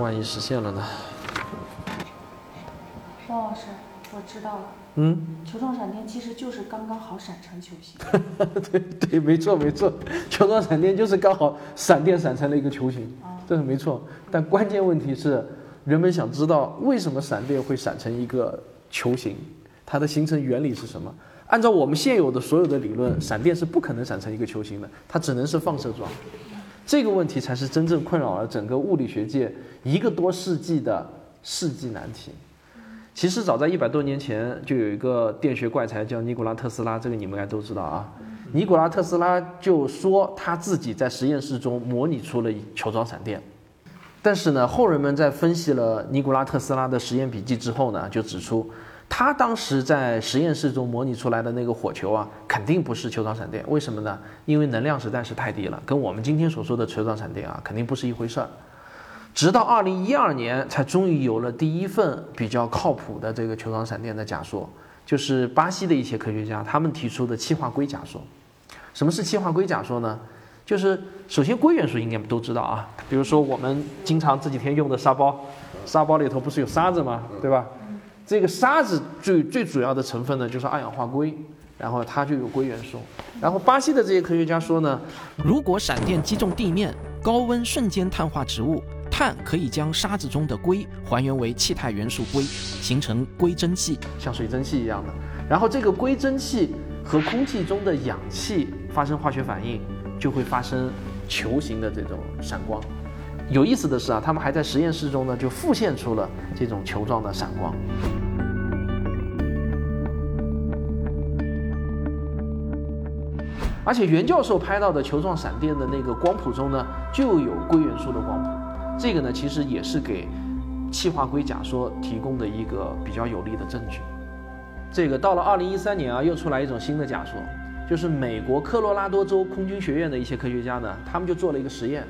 万一实现了呢？汪老师，我知道了。嗯，球状闪电其实就是刚刚好闪成球形。对对，没错没错，球状闪电就是刚好闪电闪成了一个球形，这是没错。但关键问题是，人们想知道为什么闪电会闪成一个球形，它的形成原理是什么？按照我们现有的所有的理论，闪电是不可能闪成一个球形的，它只能是放射状。这个问题才是真正困扰了整个物理学界一个多世纪的世纪难题。其实早在一百多年前，就有一个电学怪才叫尼古拉特斯拉，这个你们应该都知道啊。尼古拉特斯拉就说他自己在实验室中模拟出了球状闪电，但是呢，后人们在分析了尼古拉特斯拉的实验笔记之后呢，就指出他当时在实验室中模拟出来的那个火球啊，肯定不是球状闪电。为什么呢？因为能量实在是太低了，跟我们今天所说的球状闪电啊，肯定不是一回事儿。直到二零一二年，才终于有了第一份比较靠谱的这个球状闪电的假说，就是巴西的一些科学家他们提出的气化硅假说。什么是气化硅假说呢？就是首先硅元素应该都知道啊，比如说我们经常这几天用的沙包，沙包里头不是有沙子吗？对吧？这个沙子最最主要的成分呢就是二氧化硅，然后它就有硅元素。然后巴西的这些科学家说呢，如果闪电击中地面，高温瞬间碳化植物。碳可以将沙子中的硅还原为气态元素硅，形成硅蒸汽，像水蒸气一样的。然后这个硅蒸汽和空气中的氧气发生化学反应，就会发生球形的这种闪光。有意思的是啊，他们还在实验室中呢就复现出了这种球状的闪光。而且袁教授拍到的球状闪电的那个光谱中呢，就有硅元素的光谱。这个呢，其实也是给气化硅假说提供的一个比较有力的证据。这个到了二零一三年啊，又出来一种新的假说，就是美国科罗拉多州空军学院的一些科学家呢，他们就做了一个实验，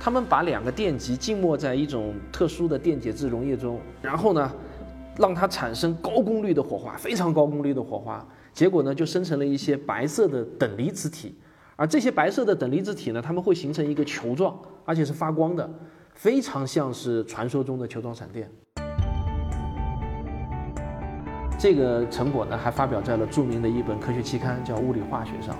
他们把两个电极浸没在一种特殊的电解质溶液中，然后呢，让它产生高功率的火花，非常高功率的火花，结果呢，就生成了一些白色的等离子体，而这些白色的等离子体呢，它们会形成一个球状，而且是发光的。非常像是传说中的球状闪电。这个成果呢，还发表在了著名的一本科学期刊，叫《物理化学》上。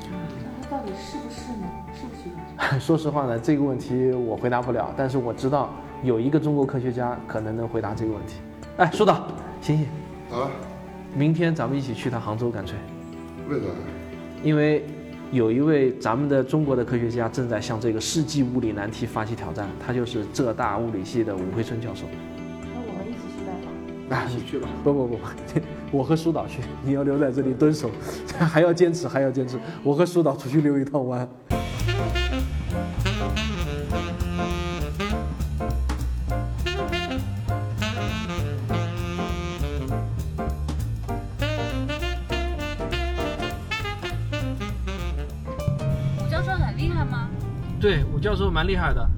那它到底是不是呢？说实话呢，这个问题我回答不了，但是我知道有一个中国科学家可能能回答这个问题。哎，疏导，醒醒！啊？明天咱们一起去趟杭州，干脆。为啥？因为。有一位咱们的中国的科学家正在向这个世纪物理难题发起挑战，他就是浙大物理系的武辉春教授。那我们一起去拜访？一起去吧。不不不，我和疏导去，你要留在这里蹲守，还要坚持，还要坚持。我和疏导出去溜一趟弯。教授蛮厉害的，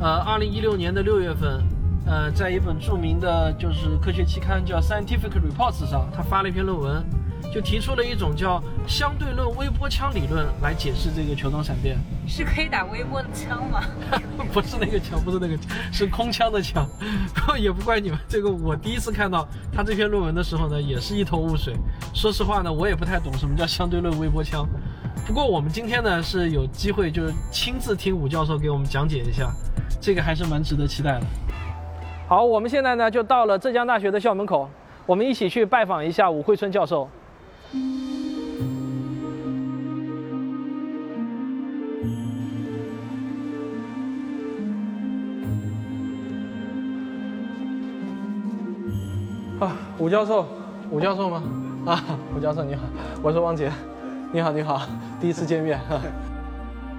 呃，二零一六年的六月份，呃，在一本著名的就是科学期刊叫《Scientific Reports》上，他发了一篇论文，就提出了一种叫相对论微波枪理论来解释这个球状闪电。是可以打微波的枪吗？不是那个枪，不是那个枪，是空枪的枪。也不怪你们，这个我第一次看到他这篇论文的时候呢，也是一头雾水。说实话呢，我也不太懂什么叫相对论微波枪。不过我们今天呢是有机会，就是亲自听武教授给我们讲解一下，这个还是蛮值得期待的。好，我们现在呢就到了浙江大学的校门口，我们一起去拜访一下武惠春教授。啊，武教授，武教授吗？啊，武教授你好，我是汪杰。你好，你好，第一次见面。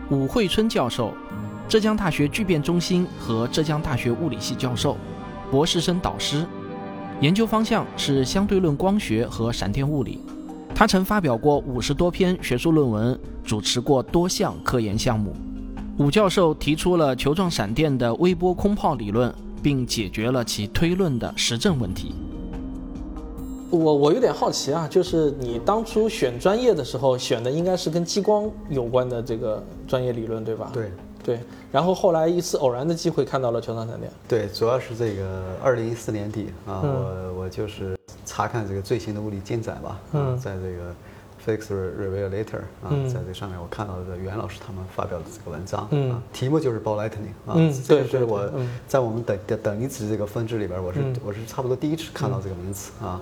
武惠春教授，浙江大学聚变中心和浙江大学物理系教授，博士生导师，研究方向是相对论光学和闪电物理。他曾发表过五十多篇学术论文，主持过多项科研项目。武教授提出了球状闪电的微波空泡理论，并解决了其推论的实证问题。我我有点好奇啊，就是你当初选专业的时候选的应该是跟激光有关的这个专业理论，对吧？对对。然后后来一次偶然的机会看到了球状闪电。对，主要是这个二零一四年底啊，我我就是查看这个最新的物理进展吧，嗯，在这个。Physics Revelator 啊，在这上面我看到的袁老师他们发表的这个文章啊，题目就是 Ball Lightning 啊，这个是我在我们等等离子这个分支里边，我是我是差不多第一次看到这个名词啊，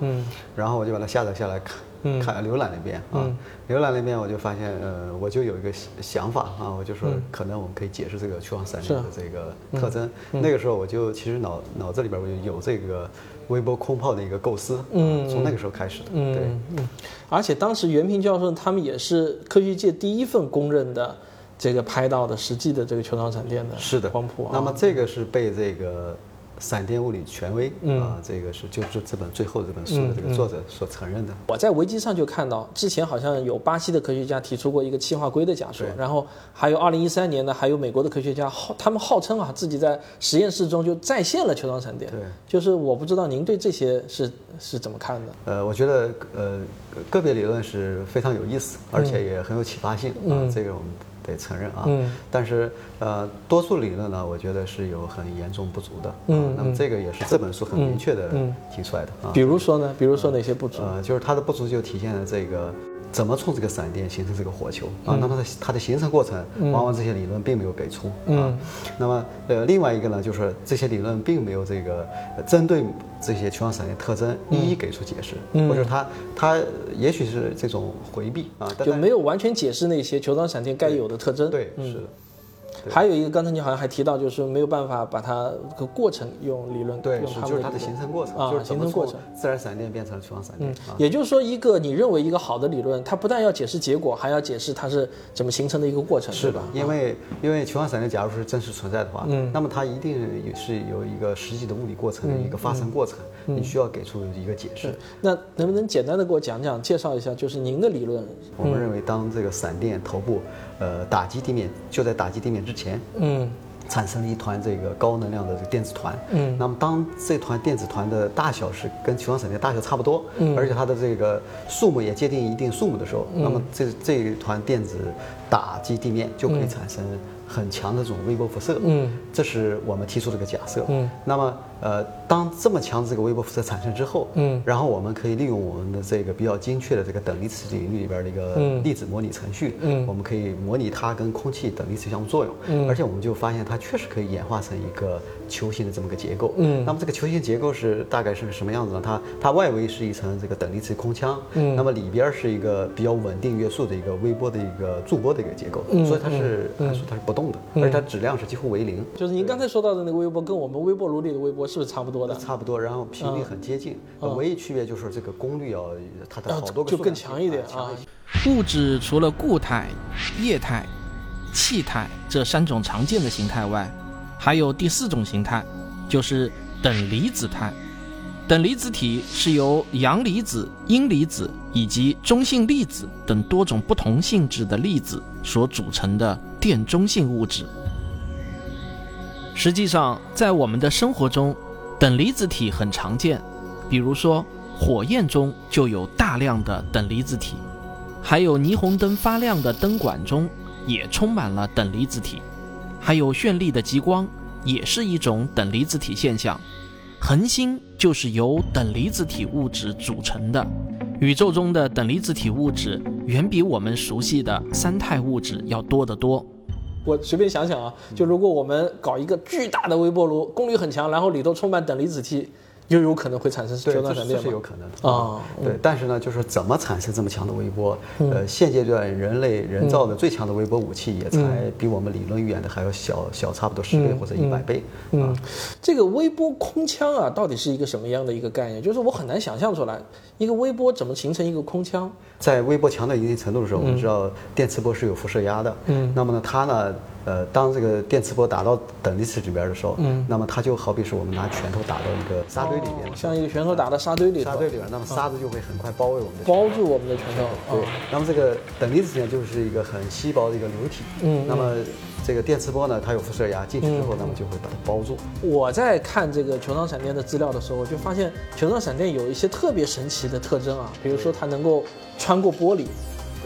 然后我就把它下载下来看，看浏览了一遍啊，浏览了一遍我就发现呃，我就有一个想法啊，我就说可能我们可以解释这个球状闪电的这个特征，那个时候我就其实脑脑子里边我就有这个。微波空炮的一个构思，嗯，从那个时候开始的，对，嗯，而且当时袁平教授他们也是科学界第一份公认的这个拍到的实际的这个球状闪电的，是的。光谱，啊。那么这个是被这个。闪电物理权威啊，这个是就是这本最后这本书的这个作者所承认的。我在维基上就看到，之前好像有巴西的科学家提出过一个气化硅的假说，然后还有二零一三年呢，还有美国的科学家号他们号称啊自己在实验室中就再现了球状闪电。对，就是我不知道您对这些是是怎么看的？呃，我觉得呃个别理论是非常有意思，而且也很有启发性啊，这个我们。得承认啊，嗯，但是呃，多数理论呢，我觉得是有很严重不足的，嗯，那么这个也是这本书很明确的提出来的啊。比如说呢？比如说哪些不足？呃，就是它的不足就体现了这个。怎么从这个闪电形成这个火球啊？那么它它的形成过程，往往这些理论并没有给出啊。那么呃，另外一个呢，就是这些理论并没有这个针对这些球状闪电特征一一给出解释，或者它它也许是这种回避啊，就没有完全解释那些球状闪电该有的特征。对，是的。还有一个，刚才你好像还提到，就是没有办法把它个过程用理论对，用它就是它的形成过程啊，形成过程，自然闪电变成了球状闪电。嗯，也就是说，一个你认为一个好的理论，它不但要解释结果，还要解释它是怎么形成的一个过程，是的？因为因为球状闪电假如是真实存在的话，嗯，那么它一定也是有一个实际的物理过程的一个发生过程，你需要给出一个解释。那能不能简单的给我讲讲，介绍一下，就是您的理论？我们认为，当这个闪电头部。呃，打击地面就在打击地面之前，嗯，产生了一团这个高能量的这个电子团，嗯，那么当这团电子团的大小是跟球状闪电大小差不多，嗯，而且它的这个数目也接近一定数目的时候，那么这这一团电子打击地面就可以产生很强的这种微波辐射，嗯，这是我们提出这个假设，嗯，那么。呃，当这么强的这个微波辐射产生之后，嗯，然后我们可以利用我们的这个比较精确的这个等离子领域里边的一个粒子模拟程序，嗯，我们可以模拟它跟空气等离子相互作用，嗯，而且我们就发现它确实可以演化成一个球形的这么个结构，嗯，那么这个球形结构是大概是什么样子呢？它它外围是一层这个等离子空腔，嗯，那么里边是一个比较稳定约束的一个微波的一个驻波的一个结构，嗯，所以它是它是它是不动的，而且它质量是几乎为零。就是您刚才说到的那个微波，跟我们微波炉里的微波。是不是差不多的？差不多，然后频率很接近，唯一区别就是这个功率要它的好多个就更强一点啊。物质除了固态、液态、气态这三种常见的形态外，还有第四种形态，就是等离子态。等离子体是由阳离子、阴离子以及中性粒子等多种不同性质的粒子所组成的电中性物质。实际上，在我们的生活中，等离子体很常见。比如说，火焰中就有大量的等离子体，还有霓虹灯发亮的灯管中也充满了等离子体，还有绚丽的极光也是一种等离子体现象。恒星就是由等离子体物质组成的。宇宙中的等离子体物质远比我们熟悉的三态物质要多得多。我随便想想啊，就如果我们搞一个巨大的微波炉，功率很强，然后里头充满等离子体。又有可能会产生球状闪电是有可能的啊。对，但是呢，就是怎么产生这么强的微波？呃，现阶段人类人造的最强的微波武器也才比我们理论预言的还要小小差不多十倍或者一百倍。嗯，这个微波空腔啊，到底是一个什么样的一个概念？就是我很难想象出来，一个微波怎么形成一个空腔？在微波强到一定程度的时候，我们知道电磁波是有辐射压的。嗯，那么呢，它呢？呃，当这个电磁波打到等离子里边的时候，嗯，那么它就好比是我们拿拳头打到一个沙堆里面，像一个拳头打到沙堆里，沙堆里边，那么沙子就会很快包围我们的，包住我们的拳头。对，那么这个等离子呢，就是一个很稀薄的一个流体，嗯，那么。这个电磁波呢，它有辐射压，进去之后，那么就会把它包住。我在看这个球状闪电的资料的时候，我就发现球状闪电有一些特别神奇的特征啊，比如说它能够穿过玻璃。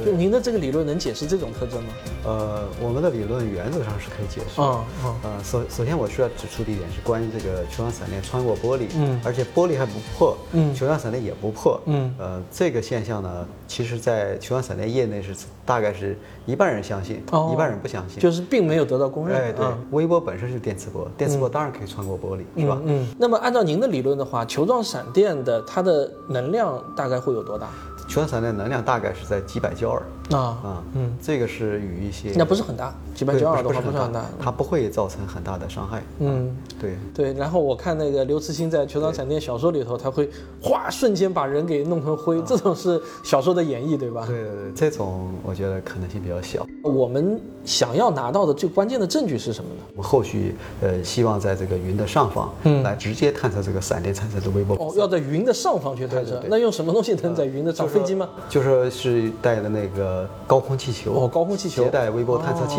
就您的这个理论能解释这种特征吗？呃，我们的理论原则上是可以解释。嗯嗯。呃，首首先我需要指出的一点是关于这个球状闪电穿过玻璃，嗯，而且玻璃还不破，嗯，球状闪电也不破，嗯，呃，这个现象呢，其实在球状闪电业内是大概是一半人相信，一半人不相信，就是并没有得到公认。哎，对，微波本身是电磁波，电磁波当然可以穿过玻璃，是吧？嗯。那么按照您的理论的话，球状闪电的它的能量大概会有多大？全散的能量大概是在几百焦耳。啊啊嗯，这个是与一些那不是很大，几百焦耳的话不是很大，它不会造成很大的伤害。嗯，对对。然后我看那个刘慈欣在《球场闪电》小说里头，他会哗瞬间把人给弄成灰，这种是小说的演绎，对吧？对对对，这种我觉得可能性比较小。我们想要拿到的最关键的证据是什么呢？我们后续呃希望在这个云的上方，嗯，来直接探测这个闪电产生的微波。哦，要在云的上方去探测，那用什么东西能在云的上？飞机吗？就说是带的那个。高空气球哦，高空气球携带微波探测器。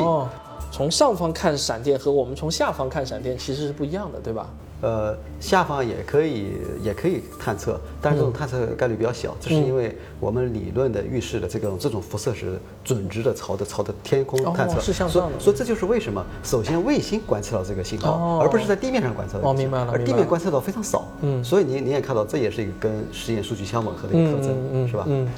从上方看闪电和我们从下方看闪电其实是不一样的，对吧？呃，下方也可以，也可以探测，但是这种探测概率比较小，这是因为我们理论的预示的这种这种辐射是准直的朝着朝着天空探测，是向上的。所以这就是为什么首先卫星观测到这个信号，而不是在地面上观测到。哦，明白了。而地面观测到非常少，嗯，所以你你也看到，这也是一个跟实验数据相吻合的一个特征，嗯是吧？嗯，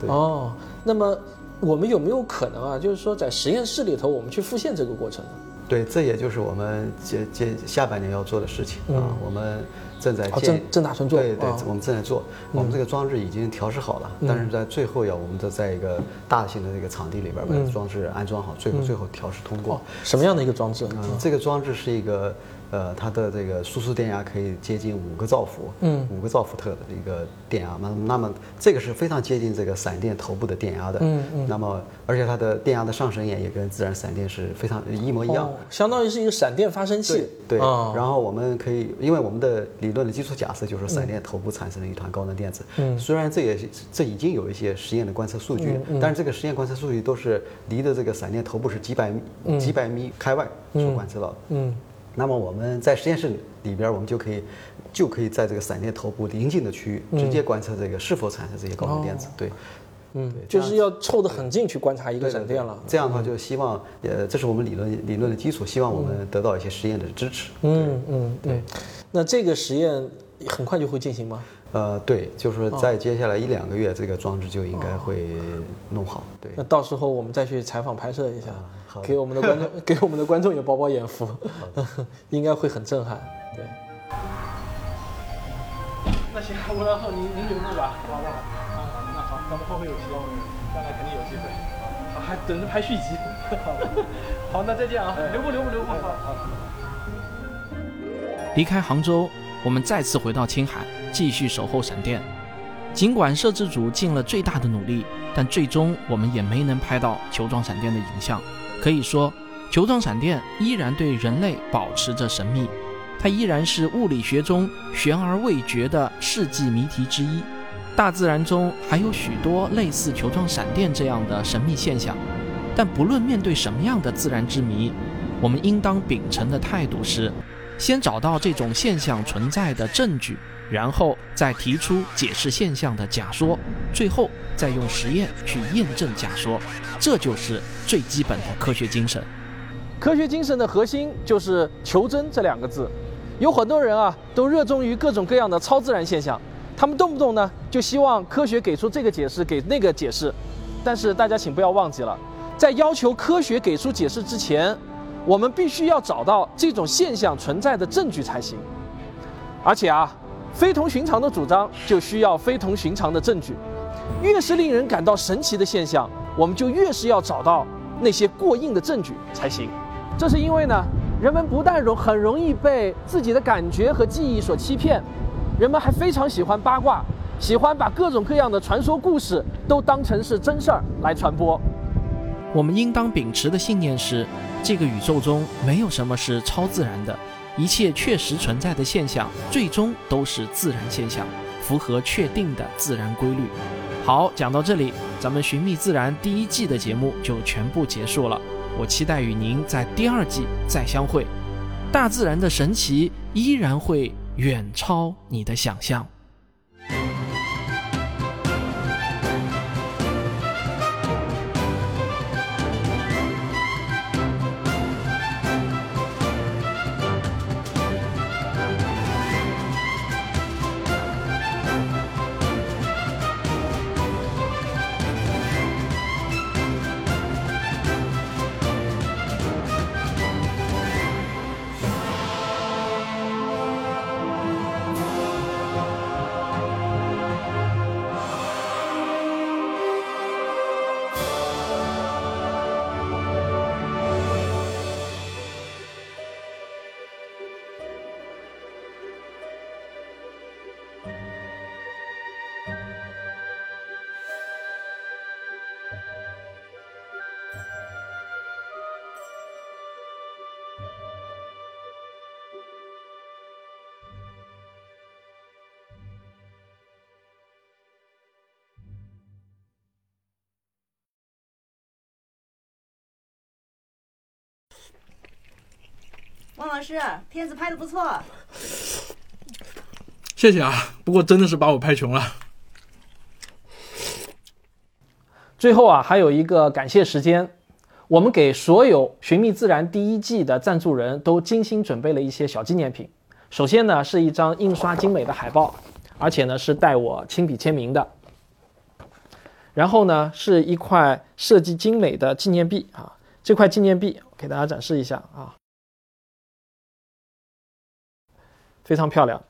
对。哦，那么。我们有没有可能啊？就是说，在实验室里头，我们去复现这个过程呢？对，这也就是我们接接下半年要做的事情啊。我们正在建，正打算做。对对，我们正在做。我们这个装置已经调试好了，但是在最后要我们的在一个大型的这个场地里边把装置安装好，最后最后调试通过。什么样的一个装置？嗯，这个装置是一个。呃，它的这个输出电压可以接近五个兆伏，嗯，五个兆伏特的一个电压，那那么这个是非常接近这个闪电头部的电压的，嗯。嗯，那么而且它的电压的上升也也跟自然闪电是非常一模一样，相当于是一个闪电发生器，对，然后我们可以，因为我们的理论的基础假设就是闪电头部产生了一团高能电子，嗯，虽然这也这已经有一些实验的观测数据，但是这个实验观测数据都是离的这个闪电头部是几百米几百米开外所观测到的，嗯。那么我们在实验室里边，我们就可以就可以在这个闪电头部临近的区域直接观测这个是否产生这些高能电子。对，嗯，就是要凑得很近去观察一个闪电了。这样的话，就希望呃，这是我们理论理论的基础，希望我们得到一些实验的支持。嗯嗯，对。那这个实验很快就会进行吗？呃，对，就是说在接下来一两个月，这个装置就应该会弄好。对，那到时候我们再去采访拍摄一下。给我们的观众，给我们的观众也饱饱眼福，应该会很震撼。对。那行，吴老师，您您留步吧，好不好？啊，那好，咱们后会有期，将来肯定有机会。好，还等着拍续集。好，好，那再见啊！留步，留步，留步。好，好。离开杭州，我们再次回到青海，继续守候闪电。尽管摄制组尽了最大的努力，但最终我们也没能拍到球状闪电的影像。可以说，球状闪电依然对人类保持着神秘，它依然是物理学中悬而未决的世纪谜题之一。大自然中还有许多类似球状闪电这样的神秘现象，但不论面对什么样的自然之谜，我们应当秉承的态度是：先找到这种现象存在的证据，然后再提出解释现象的假说，最后。再用实验去验证假说，这就是最基本的科学精神。科学精神的核心就是求真这两个字。有很多人啊，都热衷于各种各样的超自然现象，他们动不动呢就希望科学给出这个解释，给那个解释。但是大家请不要忘记了，在要求科学给出解释之前，我们必须要找到这种现象存在的证据才行。而且啊，非同寻常的主张就需要非同寻常的证据。越是令人感到神奇的现象，我们就越是要找到那些过硬的证据才行。这是因为呢，人们不但容很容易被自己的感觉和记忆所欺骗，人们还非常喜欢八卦，喜欢把各种各样的传说故事都当成是真事儿来传播。我们应当秉持的信念是：这个宇宙中没有什么是超自然的，一切确实存在的现象，最终都是自然现象，符合确定的自然规律。好，讲到这里，咱们《寻觅自然》第一季的节目就全部结束了。我期待与您在第二季再相会。大自然的神奇依然会远超你的想象。汪老师，片子拍的不错，谢谢啊。不过真的是把我拍穷了。最后啊，还有一个感谢时间，我们给所有《寻觅自然》第一季的赞助人都精心准备了一些小纪念品。首先呢，是一张印刷精美的海报，而且呢是带我亲笔签名的。然后呢，是一块设计精美的纪念币啊，这块纪念币给大家展示一下啊。非常漂亮。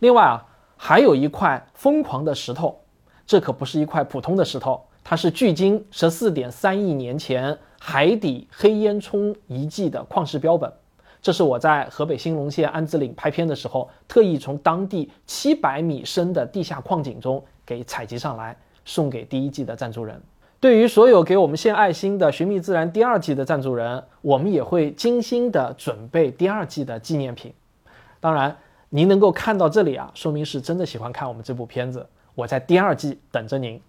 另外啊，还有一块疯狂的石头，这可不是一块普通的石头，它是距今十四点三亿年前海底黑烟囱遗迹的矿石标本。这是我在河北兴隆县安子岭拍片的时候，特意从当地七百米深的地下矿井中给采集上来，送给第一季的赞助人。对于所有给我们献爱心的《寻觅自然》第二季的赞助人，我们也会精心的准备第二季的纪念品。当然，您能够看到这里啊，说明是真的喜欢看我们这部片子。我在第二季等着您。